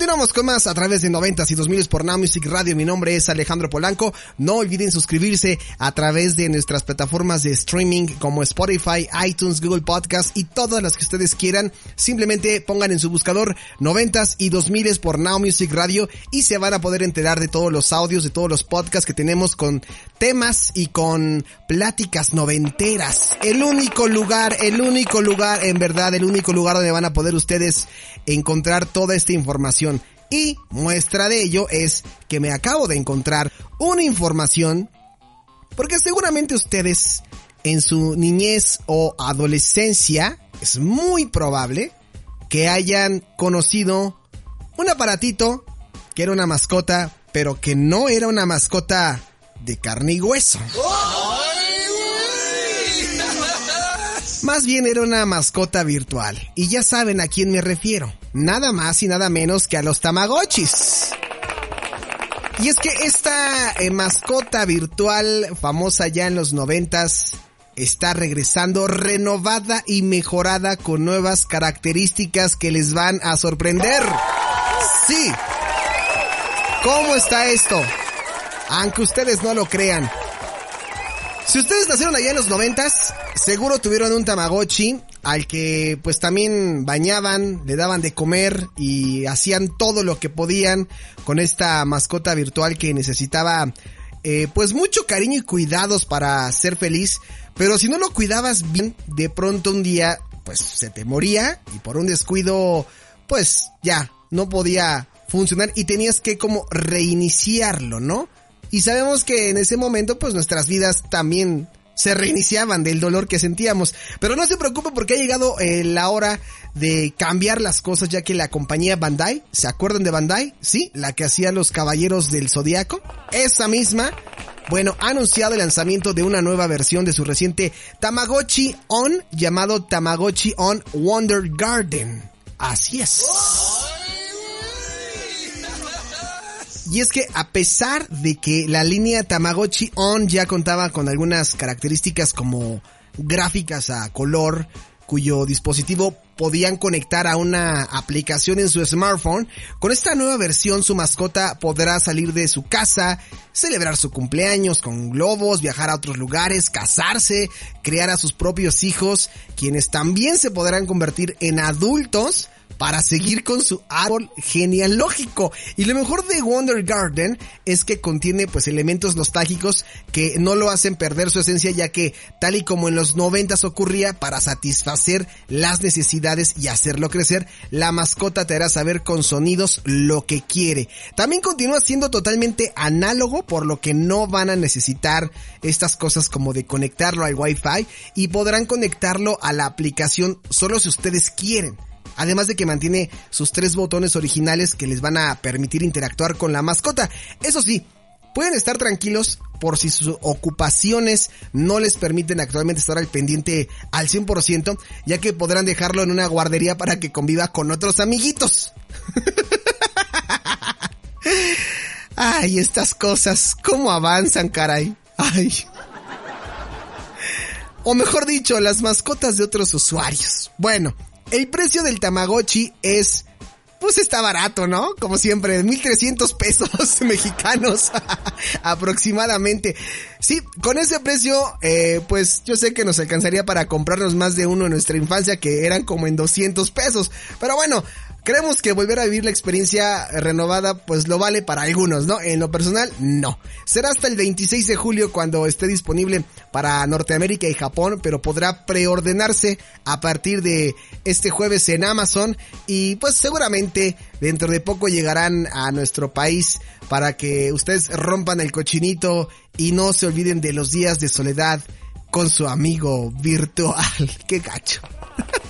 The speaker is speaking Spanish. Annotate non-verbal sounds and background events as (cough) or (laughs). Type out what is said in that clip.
Continuamos con más a través de 90 y 2000 por Now Music Radio. Mi nombre es Alejandro Polanco. No olviden suscribirse a través de nuestras plataformas de streaming como Spotify, iTunes, Google Podcast y todas las que ustedes quieran. Simplemente pongan en su buscador 90 y 2000 por Now Music Radio y se van a poder enterar de todos los audios, de todos los podcasts que tenemos con temas y con pláticas noventeras. El único lugar, el único lugar, en verdad, el único lugar donde van a poder ustedes encontrar toda esta información. Y muestra de ello es que me acabo de encontrar una información, porque seguramente ustedes en su niñez o adolescencia es muy probable que hayan conocido un aparatito que era una mascota, pero que no era una mascota de carne y hueso. Más bien era una mascota virtual. Y ya saben a quién me refiero. Nada más y nada menos que a los Tamagotchis. Y es que esta eh, mascota virtual famosa ya en los noventas está regresando renovada y mejorada con nuevas características que les van a sorprender. Sí. ¿Cómo está esto? Aunque ustedes no lo crean. Si ustedes nacieron allá en los noventas, seguro tuvieron un Tamagotchi al que pues también bañaban, le daban de comer y hacían todo lo que podían con esta mascota virtual que necesitaba eh, pues mucho cariño y cuidados para ser feliz, pero si no lo cuidabas bien, de pronto un día pues se te moría y por un descuido pues ya no podía funcionar y tenías que como reiniciarlo, ¿no? Y sabemos que en ese momento pues nuestras vidas también se reiniciaban del dolor que sentíamos. Pero no se preocupe porque ha llegado eh, la hora de cambiar las cosas ya que la compañía Bandai, ¿se acuerdan de Bandai? Sí, la que hacía los Caballeros del Zodiaco. Esa misma, bueno, ha anunciado el lanzamiento de una nueva versión de su reciente Tamagotchi On llamado Tamagotchi On Wonder Garden. Así es. Y es que a pesar de que la línea Tamagotchi On ya contaba con algunas características como gráficas a color, cuyo dispositivo podían conectar a una aplicación en su smartphone, con esta nueva versión su mascota podrá salir de su casa, celebrar su cumpleaños con globos, viajar a otros lugares, casarse, crear a sus propios hijos, quienes también se podrán convertir en adultos para seguir con su árbol genealógico. Y lo mejor de Wonder Garden es que contiene pues elementos nostálgicos que no lo hacen perder su esencia ya que tal y como en los noventas ocurría para satisfacer las necesidades y hacerlo crecer, la mascota te hará saber con sonidos lo que quiere. También continúa siendo totalmente análogo por lo que no van a necesitar estas cosas como de conectarlo al wifi y podrán conectarlo a la aplicación solo si ustedes quieren. Además de que mantiene sus tres botones originales que les van a permitir interactuar con la mascota. Eso sí, pueden estar tranquilos por si sus ocupaciones no les permiten actualmente estar al pendiente al 100%, ya que podrán dejarlo en una guardería para que conviva con otros amiguitos. (laughs) Ay, estas cosas, ¿cómo avanzan, caray? Ay. O mejor dicho, las mascotas de otros usuarios. Bueno, el precio del Tamagotchi es pues está barato, ¿no? Como siempre, 1300 pesos (laughs) mexicanos (laughs) aproximadamente. Sí, con ese precio, eh, pues yo sé que nos alcanzaría para comprarnos más de uno en nuestra infancia que eran como en 200 pesos. Pero bueno, Creemos que volver a vivir la experiencia renovada pues lo vale para algunos, ¿no? En lo personal, no. Será hasta el 26 de julio cuando esté disponible para Norteamérica y Japón, pero podrá preordenarse a partir de este jueves en Amazon y pues seguramente dentro de poco llegarán a nuestro país para que ustedes rompan el cochinito y no se olviden de los días de soledad con su amigo virtual. (laughs) ¡Qué gacho! (laughs)